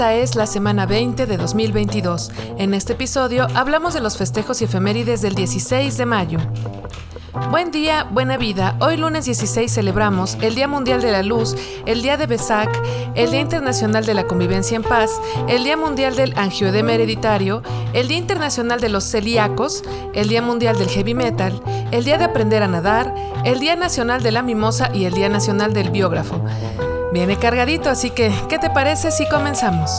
Esta es la semana 20 de 2022. En este episodio hablamos de los festejos y efemérides del 16 de mayo. Buen día, buena vida. Hoy lunes 16 celebramos el Día Mundial de la Luz, el Día de Besac, el Día Internacional de la Convivencia en Paz, el Día Mundial del Angioedema Hereditario, el Día Internacional de los Celíacos, el Día Mundial del Heavy Metal, el Día de Aprender a Nadar, el Día Nacional de la Mimosa y el Día Nacional del Biógrafo. Viene cargadito, así que, ¿qué te parece si comenzamos?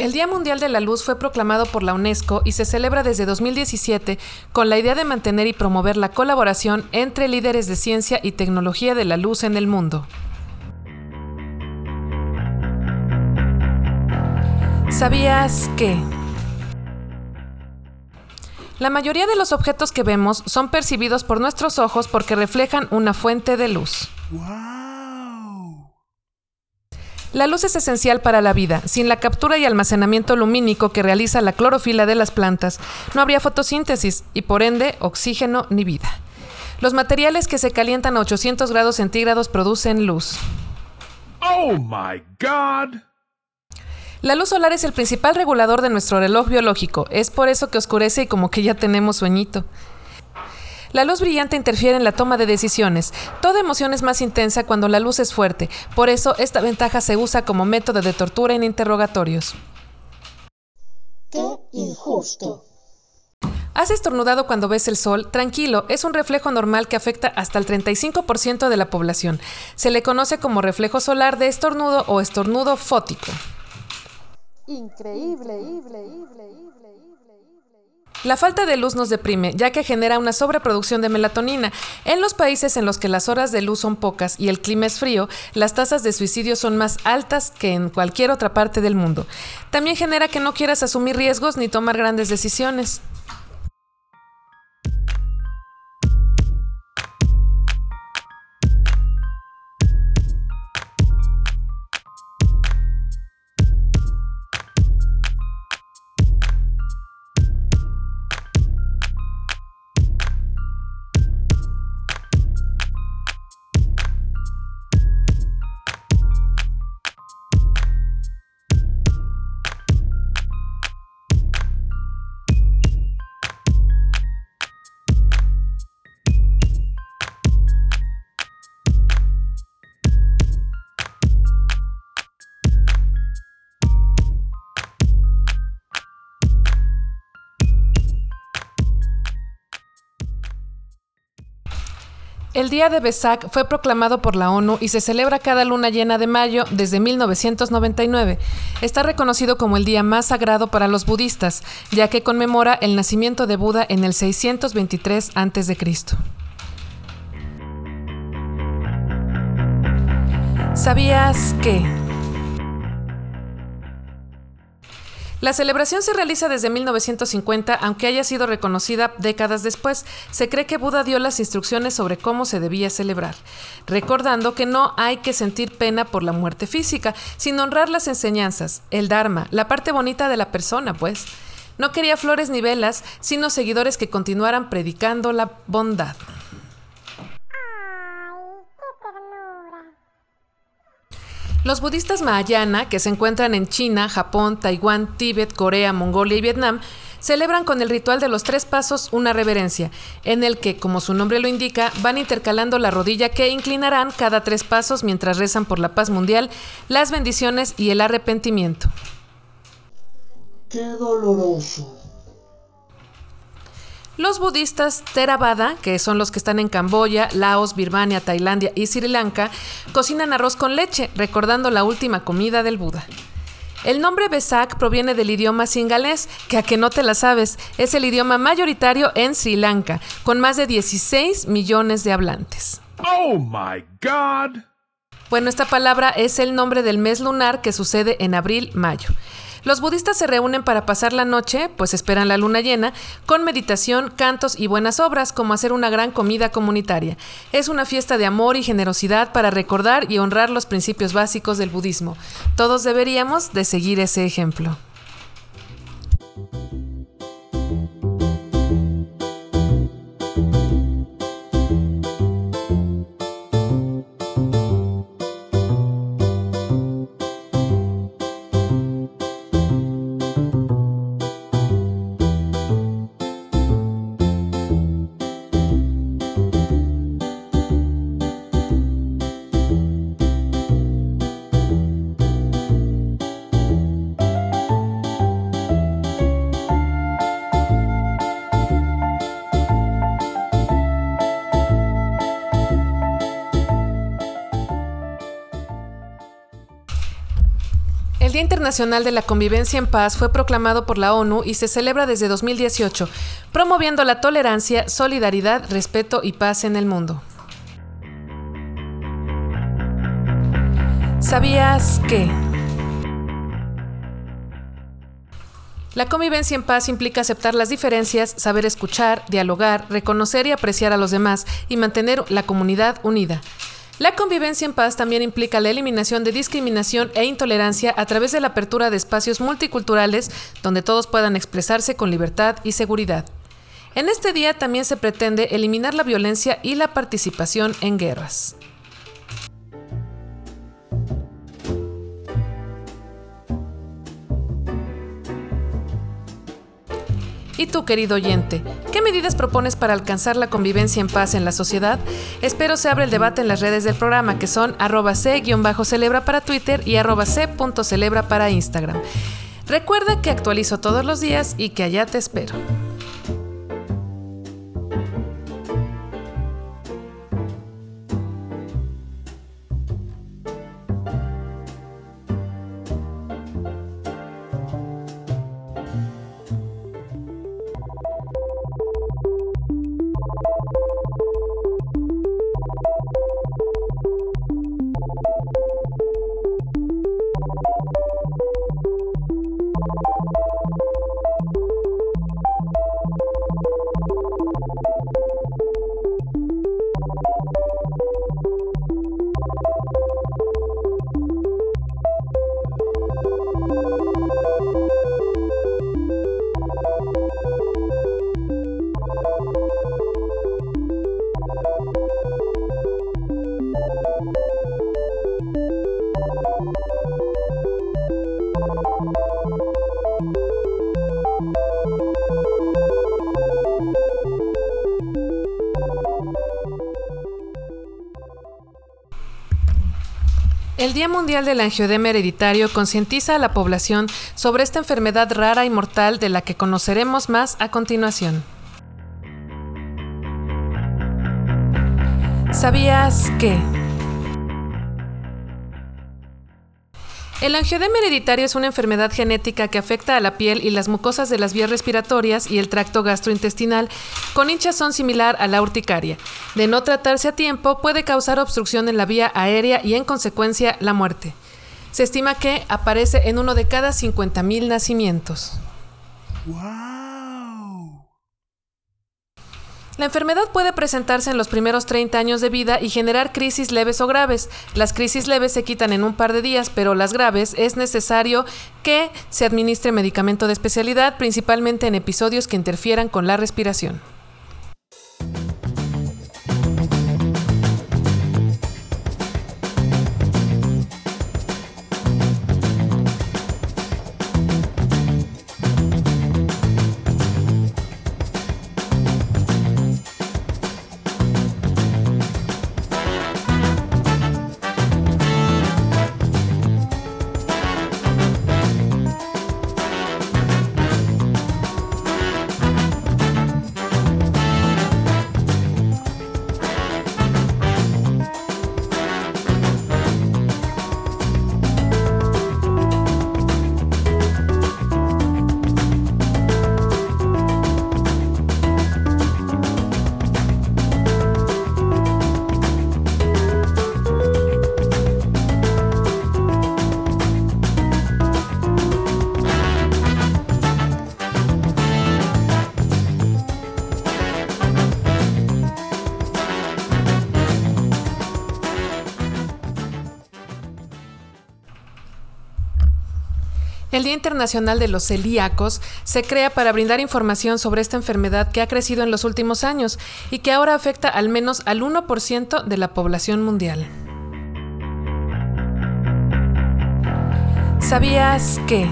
El Día Mundial de la Luz fue proclamado por la UNESCO y se celebra desde 2017 con la idea de mantener y promover la colaboración entre líderes de ciencia y tecnología de la luz en el mundo. ¿Sabías que? La mayoría de los objetos que vemos son percibidos por nuestros ojos porque reflejan una fuente de luz. La luz es esencial para la vida. Sin la captura y almacenamiento lumínico que realiza la clorofila de las plantas, no habría fotosíntesis y por ende oxígeno ni vida. Los materiales que se calientan a 800 grados centígrados producen luz. Oh my God. La luz solar es el principal regulador de nuestro reloj biológico. Es por eso que oscurece y como que ya tenemos sueñito. La luz brillante interfiere en la toma de decisiones. Toda emoción es más intensa cuando la luz es fuerte. Por eso, esta ventaja se usa como método de tortura en interrogatorios. ¡Qué injusto! ¿Has estornudado cuando ves el sol? Tranquilo, es un reflejo normal que afecta hasta el 35% de la población. Se le conoce como reflejo solar de estornudo o estornudo fótico. Increíble, increíble, increíble. La falta de luz nos deprime, ya que genera una sobreproducción de melatonina. En los países en los que las horas de luz son pocas y el clima es frío, las tasas de suicidio son más altas que en cualquier otra parte del mundo. También genera que no quieras asumir riesgos ni tomar grandes decisiones. El Día de Besak fue proclamado por la ONU y se celebra cada luna llena de mayo desde 1999. Está reconocido como el día más sagrado para los budistas, ya que conmemora el nacimiento de Buda en el 623 a.C. ¿Sabías que? La celebración se realiza desde 1950, aunque haya sido reconocida décadas después. Se cree que Buda dio las instrucciones sobre cómo se debía celebrar, recordando que no hay que sentir pena por la muerte física, sino honrar las enseñanzas, el Dharma, la parte bonita de la persona, pues. No quería flores ni velas, sino seguidores que continuaran predicando la bondad. Los budistas Mahayana, que se encuentran en China, Japón, Taiwán, Tíbet, Corea, Mongolia y Vietnam, celebran con el ritual de los tres pasos una reverencia, en el que, como su nombre lo indica, van intercalando la rodilla que inclinarán cada tres pasos mientras rezan por la paz mundial, las bendiciones y el arrepentimiento. Qué doloroso. Los budistas Theravada, que son los que están en Camboya, Laos, Birmania, Tailandia y Sri Lanka, cocinan arroz con leche, recordando la última comida del Buda. El nombre Besak proviene del idioma singalés, que a que no te la sabes, es el idioma mayoritario en Sri Lanka, con más de 16 millones de hablantes. Oh my god! Bueno, esta palabra es el nombre del mes lunar que sucede en abril-mayo. Los budistas se reúnen para pasar la noche, pues esperan la luna llena, con meditación, cantos y buenas obras, como hacer una gran comida comunitaria. Es una fiesta de amor y generosidad para recordar y honrar los principios básicos del budismo. Todos deberíamos de seguir ese ejemplo. Internacional de la Convivencia en Paz fue proclamado por la ONU y se celebra desde 2018, promoviendo la tolerancia, solidaridad, respeto y paz en el mundo. ¿Sabías que? La convivencia en paz implica aceptar las diferencias, saber escuchar, dialogar, reconocer y apreciar a los demás y mantener la comunidad unida. La convivencia en paz también implica la eliminación de discriminación e intolerancia a través de la apertura de espacios multiculturales donde todos puedan expresarse con libertad y seguridad. En este día también se pretende eliminar la violencia y la participación en guerras. ¿Y tú, querido oyente? ¿Qué medidas propones para alcanzar la convivencia en paz en la sociedad? Espero se abra el debate en las redes del programa, que son arroba c-celebra para Twitter y arroba c.celebra para Instagram. Recuerda que actualizo todos los días y que allá te espero. Mundial del Angioedema Hereditario concientiza a la población sobre esta enfermedad rara y mortal de la que conoceremos más a continuación. ¿Sabías que? El angioedema hereditario es una enfermedad genética que afecta a la piel y las mucosas de las vías respiratorias y el tracto gastrointestinal, con hinchazón similar a la urticaria. De no tratarse a tiempo, puede causar obstrucción en la vía aérea y, en consecuencia, la muerte. Se estima que aparece en uno de cada 50.000 nacimientos. La enfermedad puede presentarse en los primeros 30 años de vida y generar crisis leves o graves. Las crisis leves se quitan en un par de días, pero las graves es necesario que se administre medicamento de especialidad, principalmente en episodios que interfieran con la respiración. El Día Internacional de los Celíacos se crea para brindar información sobre esta enfermedad que ha crecido en los últimos años y que ahora afecta al menos al 1% de la población mundial. ¿Sabías que?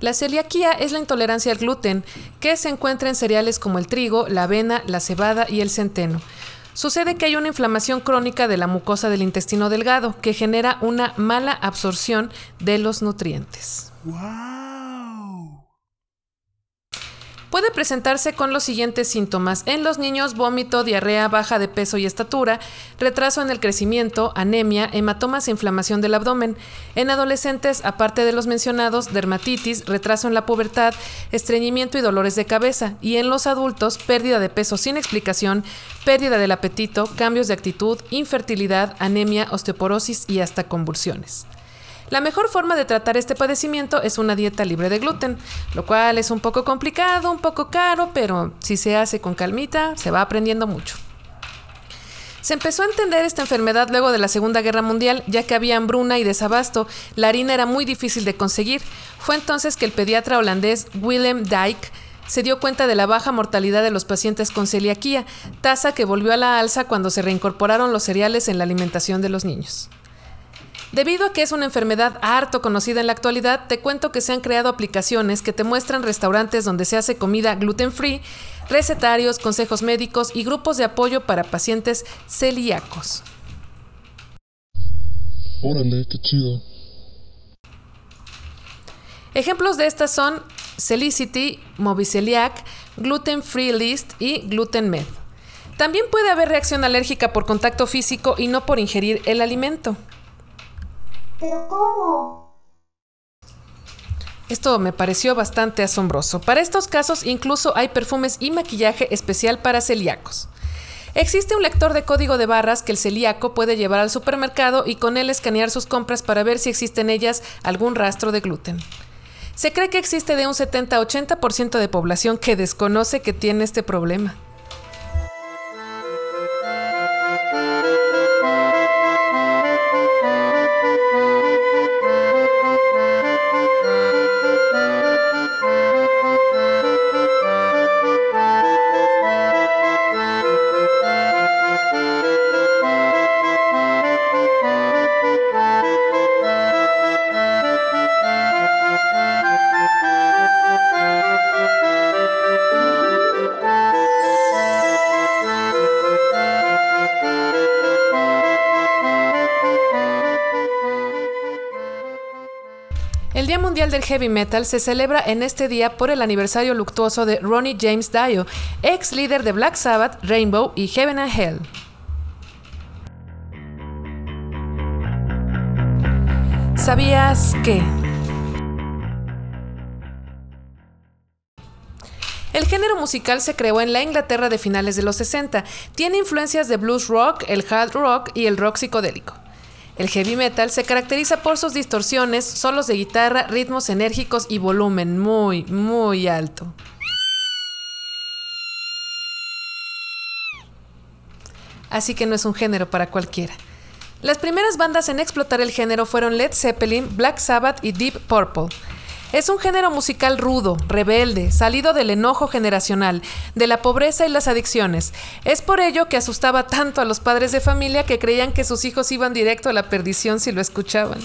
La celiaquía es la intolerancia al gluten, que se encuentra en cereales como el trigo, la avena, la cebada y el centeno. Sucede que hay una inflamación crónica de la mucosa del intestino delgado que genera una mala absorción de los nutrientes. Puede presentarse con los siguientes síntomas. En los niños, vómito, diarrea, baja de peso y estatura, retraso en el crecimiento, anemia, hematomas e inflamación del abdomen. En adolescentes, aparte de los mencionados, dermatitis, retraso en la pubertad, estreñimiento y dolores de cabeza. Y en los adultos, pérdida de peso sin explicación, pérdida del apetito, cambios de actitud, infertilidad, anemia, osteoporosis y hasta convulsiones. La mejor forma de tratar este padecimiento es una dieta libre de gluten, lo cual es un poco complicado, un poco caro, pero si se hace con calmita, se va aprendiendo mucho. Se empezó a entender esta enfermedad luego de la Segunda Guerra Mundial, ya que había hambruna y desabasto. La harina era muy difícil de conseguir. Fue entonces que el pediatra holandés Willem Dyke se dio cuenta de la baja mortalidad de los pacientes con celiaquía, tasa que volvió a la alza cuando se reincorporaron los cereales en la alimentación de los niños. Debido a que es una enfermedad harto conocida en la actualidad, te cuento que se han creado aplicaciones que te muestran restaurantes donde se hace comida gluten free, recetarios, consejos médicos y grupos de apoyo para pacientes celíacos. Órale, qué chido. Ejemplos de estas son Celicity, Moviceliac, Gluten Free List y Gluten Med. También puede haber reacción alérgica por contacto físico y no por ingerir el alimento. ¿Pero cómo? Esto me pareció bastante asombroso. Para estos casos incluso hay perfumes y maquillaje especial para celíacos. Existe un lector de código de barras que el celíaco puede llevar al supermercado y con él escanear sus compras para ver si existe en ellas algún rastro de gluten. Se cree que existe de un 70-80% de población que desconoce que tiene este problema. Mundial del Heavy Metal se celebra en este día por el aniversario luctuoso de Ronnie James Dio, ex líder de Black Sabbath, Rainbow y Heaven and Hell. ¿Sabías que? El género musical se creó en la Inglaterra de finales de los 60. Tiene influencias de blues rock, el hard rock y el rock psicodélico. El heavy metal se caracteriza por sus distorsiones, solos de guitarra, ritmos enérgicos y volumen muy, muy alto. Así que no es un género para cualquiera. Las primeras bandas en explotar el género fueron Led Zeppelin, Black Sabbath y Deep Purple. Es un género musical rudo, rebelde, salido del enojo generacional, de la pobreza y las adicciones. Es por ello que asustaba tanto a los padres de familia que creían que sus hijos iban directo a la perdición si lo escuchaban.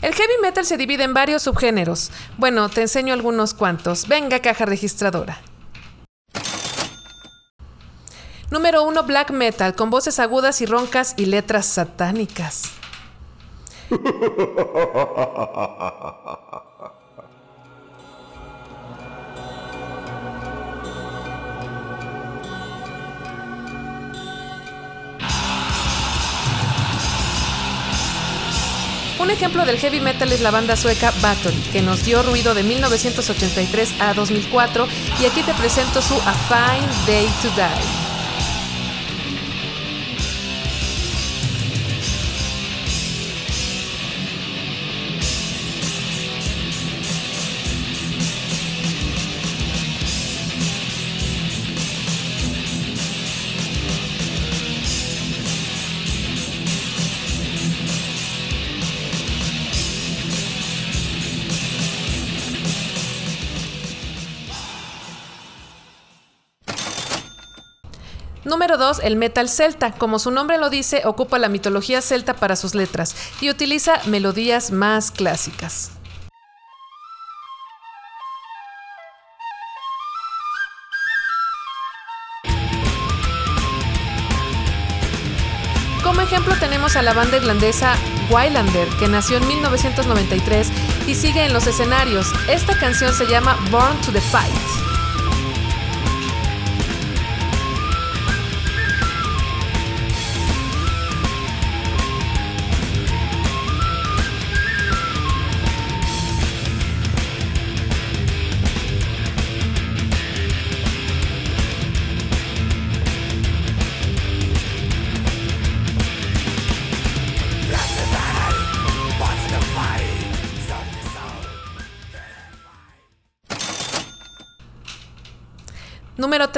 El heavy metal se divide en varios subgéneros. Bueno, te enseño algunos cuantos. Venga, caja registradora. Número 1, black metal, con voces agudas y roncas y letras satánicas. Un ejemplo del heavy metal es la banda sueca Bathory, que nos dio ruido de 1983 a 2004 y aquí te presento su A Fine Day to Die. 2, el metal celta. Como su nombre lo dice, ocupa la mitología celta para sus letras y utiliza melodías más clásicas. Como ejemplo tenemos a la banda irlandesa Wailander, que nació en 1993 y sigue en los escenarios. Esta canción se llama Born to the Fight.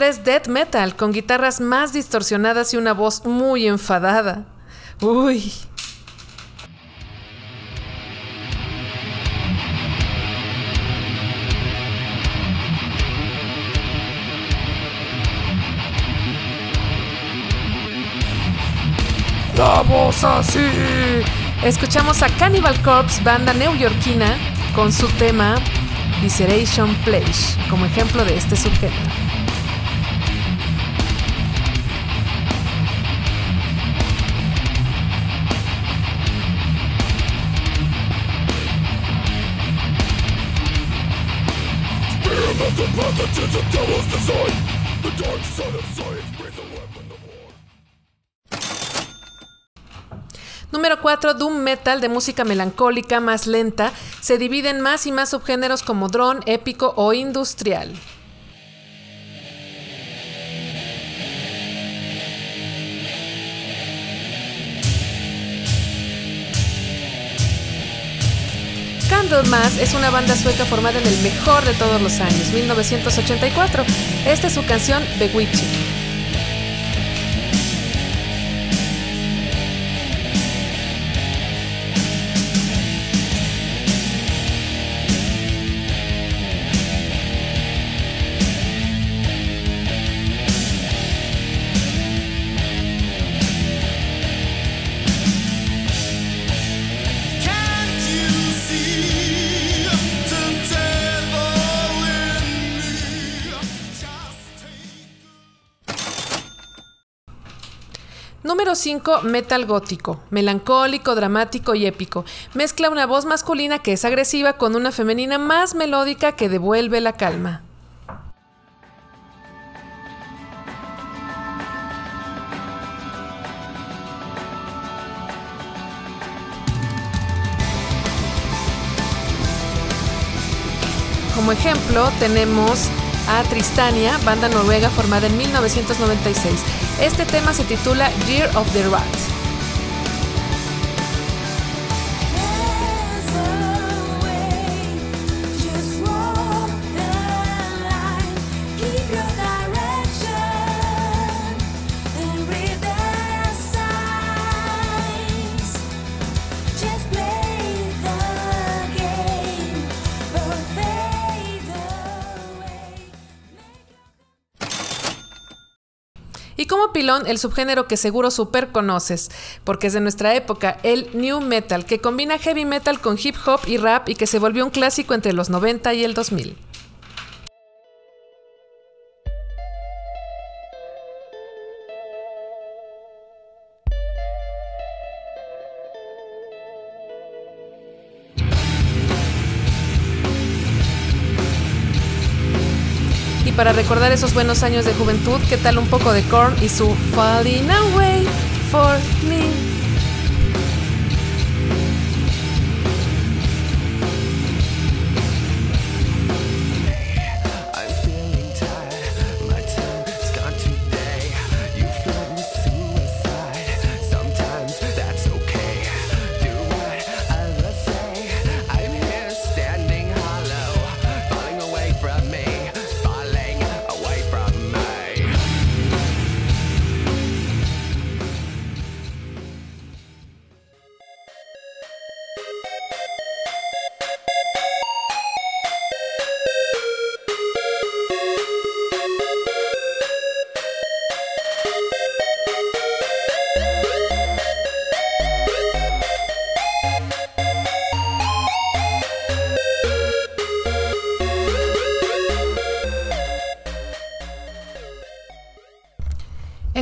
3, Death Metal, con guitarras más distorsionadas y una voz muy enfadada. Uy. La voz así. Escuchamos a Cannibal Corpse, banda neoyorquina, con su tema Visceration Place, como ejemplo de este subgénero. Número 4, Doom Metal de música melancólica más lenta, se divide en más y más subgéneros como drone, épico o industrial. Candlemas es una banda sueca formada en el mejor de todos los años, 1984. Esta es su canción Bewitching. Número 5, metal gótico, melancólico, dramático y épico. Mezcla una voz masculina que es agresiva con una femenina más melódica que devuelve la calma. Como ejemplo tenemos a Tristania, banda noruega formada en 1996. Este tema se titula Year of the Rat. Pilón, el subgénero que seguro super conoces, porque es de nuestra época, el New Metal, que combina heavy metal con hip hop y rap y que se volvió un clásico entre los 90 y el 2000. Recordar esos buenos años de juventud, ¿qué tal un poco de Korn y su Falling Away for Me?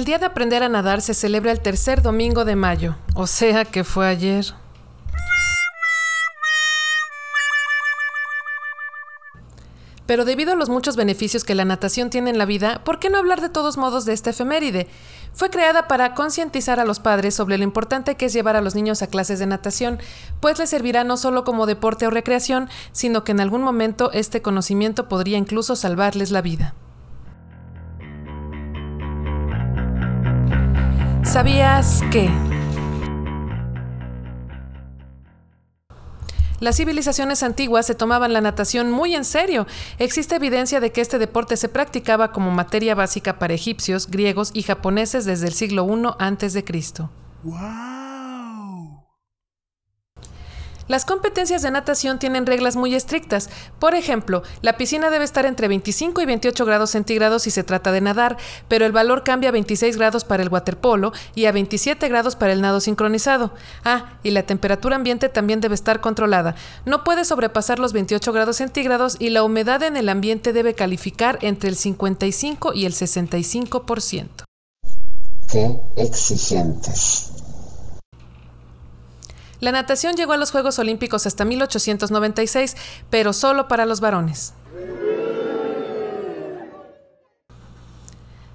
El Día de Aprender a Nadar se celebra el tercer domingo de mayo, o sea que fue ayer. Pero debido a los muchos beneficios que la natación tiene en la vida, ¿por qué no hablar de todos modos de esta efeméride? Fue creada para concientizar a los padres sobre lo importante que es llevar a los niños a clases de natación, pues les servirá no solo como deporte o recreación, sino que en algún momento este conocimiento podría incluso salvarles la vida. ¿Sabías que? Las civilizaciones antiguas se tomaban la natación muy en serio. Existe evidencia de que este deporte se practicaba como materia básica para egipcios, griegos y japoneses desde el siglo I a.C. Las competencias de natación tienen reglas muy estrictas. Por ejemplo, la piscina debe estar entre 25 y 28 grados centígrados si se trata de nadar, pero el valor cambia a 26 grados para el waterpolo y a 27 grados para el nado sincronizado. Ah, y la temperatura ambiente también debe estar controlada. No puede sobrepasar los 28 grados centígrados y la humedad en el ambiente debe calificar entre el 55 y el 65%. Qué exigentes. La natación llegó a los Juegos Olímpicos hasta 1896, pero solo para los varones.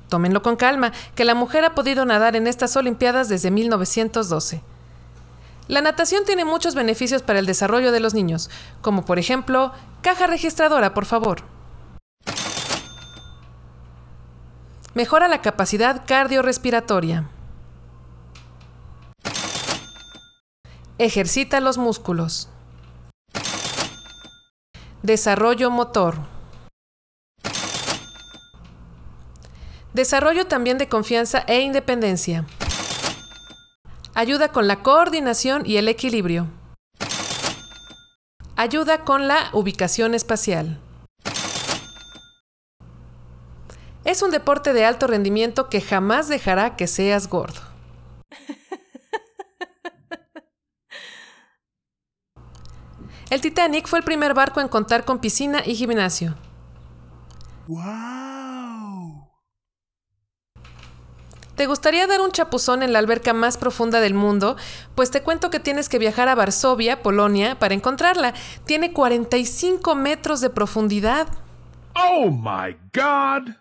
Tómenlo con calma, que la mujer ha podido nadar en estas Olimpiadas desde 1912. La natación tiene muchos beneficios para el desarrollo de los niños, como por ejemplo, caja registradora, por favor. Mejora la capacidad cardiorrespiratoria. Ejercita los músculos. Desarrollo motor. Desarrollo también de confianza e independencia. Ayuda con la coordinación y el equilibrio. Ayuda con la ubicación espacial. Es un deporte de alto rendimiento que jamás dejará que seas gordo. El Titanic fue el primer barco en contar con piscina y gimnasio. Wow. ¿Te gustaría dar un chapuzón en la alberca más profunda del mundo? Pues te cuento que tienes que viajar a Varsovia, Polonia, para encontrarla. Tiene 45 metros de profundidad. Oh my god.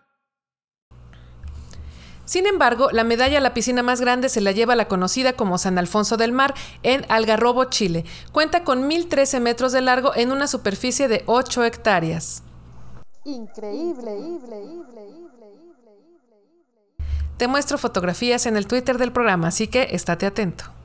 Sin embargo, la medalla a la piscina más grande se la lleva la conocida como San Alfonso del Mar en Algarrobo, Chile. Cuenta con 1.013 metros de largo en una superficie de 8 hectáreas. Increíble. Te muestro fotografías en el Twitter del programa, así que estate atento.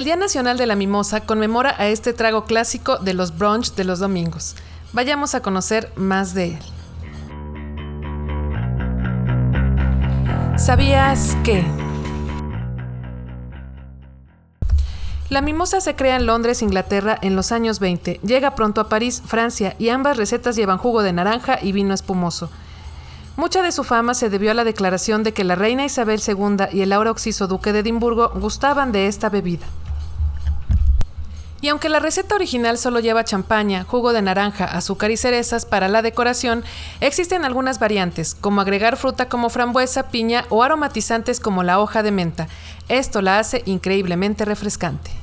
El Día Nacional de la Mimosa conmemora a este trago clásico de los brunch de los domingos. Vayamos a conocer más de él. ¿Sabías que? La mimosa se crea en Londres, Inglaterra, en los años 20. Llega pronto a París, Francia, y ambas recetas llevan jugo de naranja y vino espumoso. Mucha de su fama se debió a la declaración de que la reina Isabel II y el ahora oxiso duque de Edimburgo gustaban de esta bebida. Y aunque la receta original solo lleva champaña, jugo de naranja, azúcar y cerezas para la decoración, existen algunas variantes, como agregar fruta como frambuesa, piña o aromatizantes como la hoja de menta. Esto la hace increíblemente refrescante.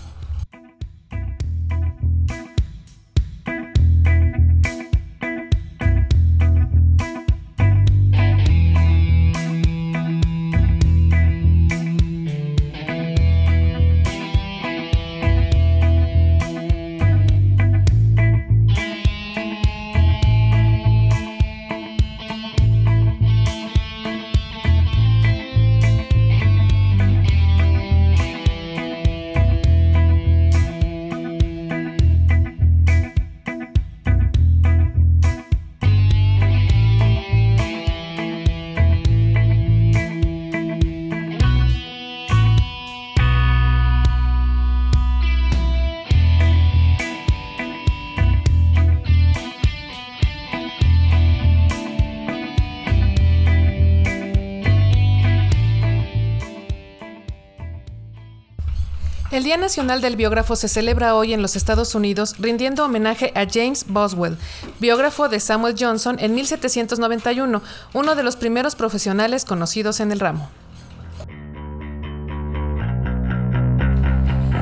Día Nacional del Biógrafo se celebra hoy en los Estados Unidos rindiendo homenaje a James Boswell, biógrafo de Samuel Johnson en 1791, uno de los primeros profesionales conocidos en el ramo.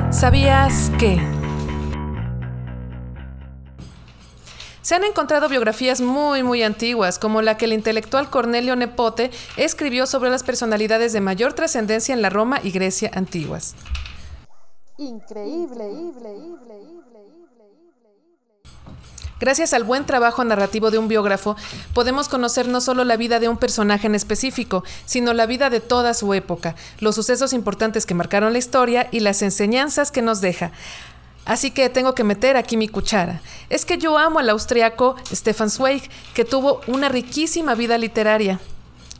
¿Sabías que? Se han encontrado biografías muy muy antiguas, como la que el intelectual Cornelio Nepote escribió sobre las personalidades de mayor trascendencia en la Roma y Grecia antiguas. Increíble. Gracias al buen trabajo narrativo de un biógrafo, podemos conocer no solo la vida de un personaje en específico, sino la vida de toda su época, los sucesos importantes que marcaron la historia y las enseñanzas que nos deja. Así que tengo que meter aquí mi cuchara. Es que yo amo al austriaco Stefan Zweig, que tuvo una riquísima vida literaria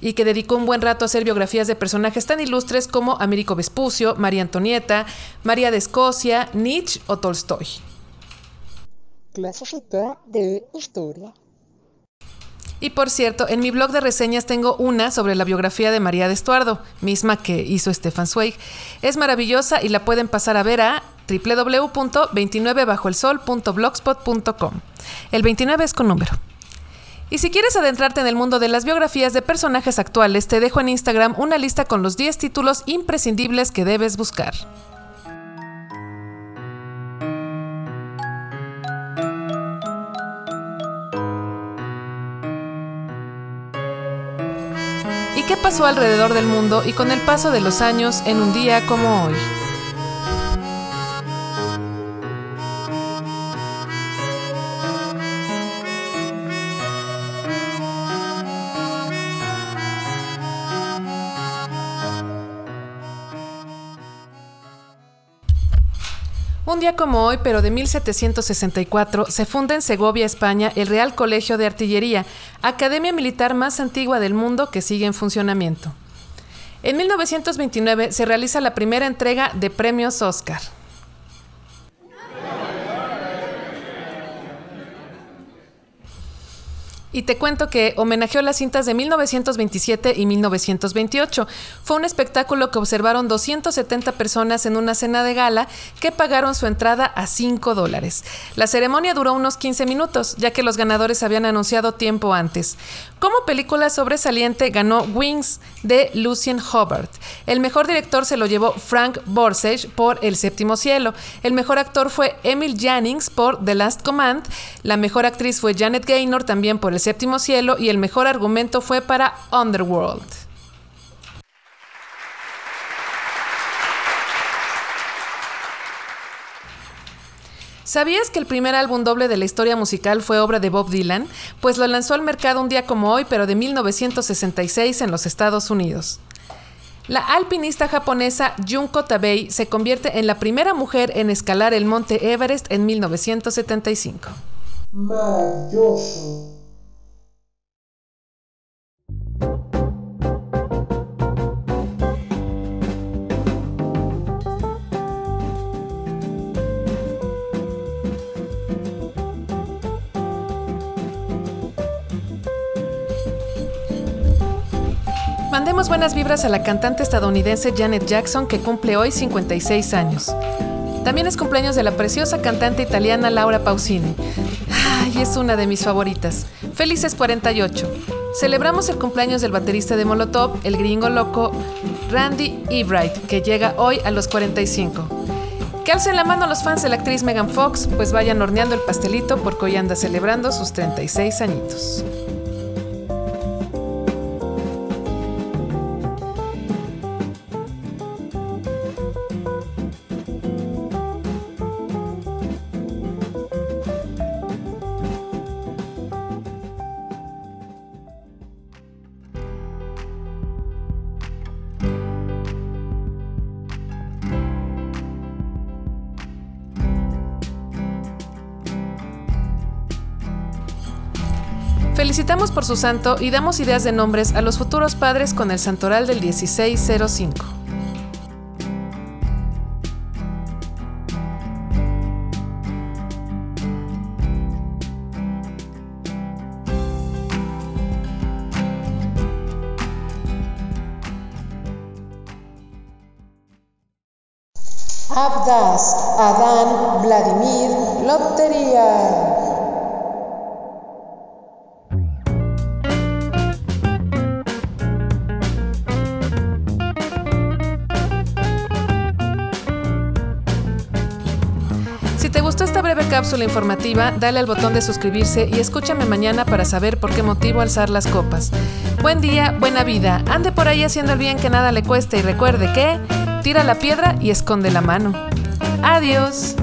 y que dedicó un buen rato a hacer biografías de personajes tan ilustres como Américo Vespucio, María Antonieta, María de Escocia, Nietzsche o Tolstoy. Clasecita de historia. Y por cierto, en mi blog de reseñas tengo una sobre la biografía de María de Estuardo, misma que hizo Stefan Zweig. Es maravillosa y la pueden pasar a ver a www.29bajoelsol.blogspot.com. El 29 es con número. Y si quieres adentrarte en el mundo de las biografías de personajes actuales, te dejo en Instagram una lista con los 10 títulos imprescindibles que debes buscar. ¿Y qué pasó alrededor del mundo y con el paso de los años en un día como hoy? Un día como hoy, pero de 1764, se funda en Segovia, España, el Real Colegio de Artillería, academia militar más antigua del mundo que sigue en funcionamiento. En 1929 se realiza la primera entrega de premios Oscar. Y te cuento que homenajeó las cintas de 1927 y 1928. Fue un espectáculo que observaron 270 personas en una cena de gala que pagaron su entrada a 5 dólares. La ceremonia duró unos 15 minutos, ya que los ganadores habían anunciado tiempo antes. Como película sobresaliente ganó Wings de Lucien Hubbard. El mejor director se lo llevó Frank Borsage por El séptimo cielo. El mejor actor fue Emil Jannings por The Last Command. La mejor actriz fue Janet Gaynor también por El séptimo cielo y el mejor argumento fue para Underworld. ¿Sabías que el primer álbum doble de la historia musical fue obra de Bob Dylan? Pues lo lanzó al mercado un día como hoy, pero de 1966 en los Estados Unidos. La alpinista japonesa Junko Tabei se convierte en la primera mujer en escalar el monte Everest en 1975. Maravilloso. Buenas vibras a la cantante estadounidense Janet Jackson que cumple hoy 56 años. También es cumpleaños de la preciosa cantante italiana Laura Pausini. Ay, es una de mis favoritas. Felices 48. Celebramos el cumpleaños del baterista de Molotov, el gringo loco Randy Ebright, que llega hoy a los 45. Que alcen la mano a los fans de la actriz Megan Fox, pues vayan horneando el pastelito porque hoy anda celebrando sus 36 añitos. Felicitamos por su santo y damos ideas de nombres a los futuros padres con el santoral del 1605. Abdas, Adán, Vladimir, Lotería. Cápsula informativa, dale al botón de suscribirse y escúchame mañana para saber por qué motivo alzar las copas. Buen día, buena vida. Ande por ahí haciendo el bien que nada le cueste y recuerde que tira la piedra y esconde la mano. Adiós.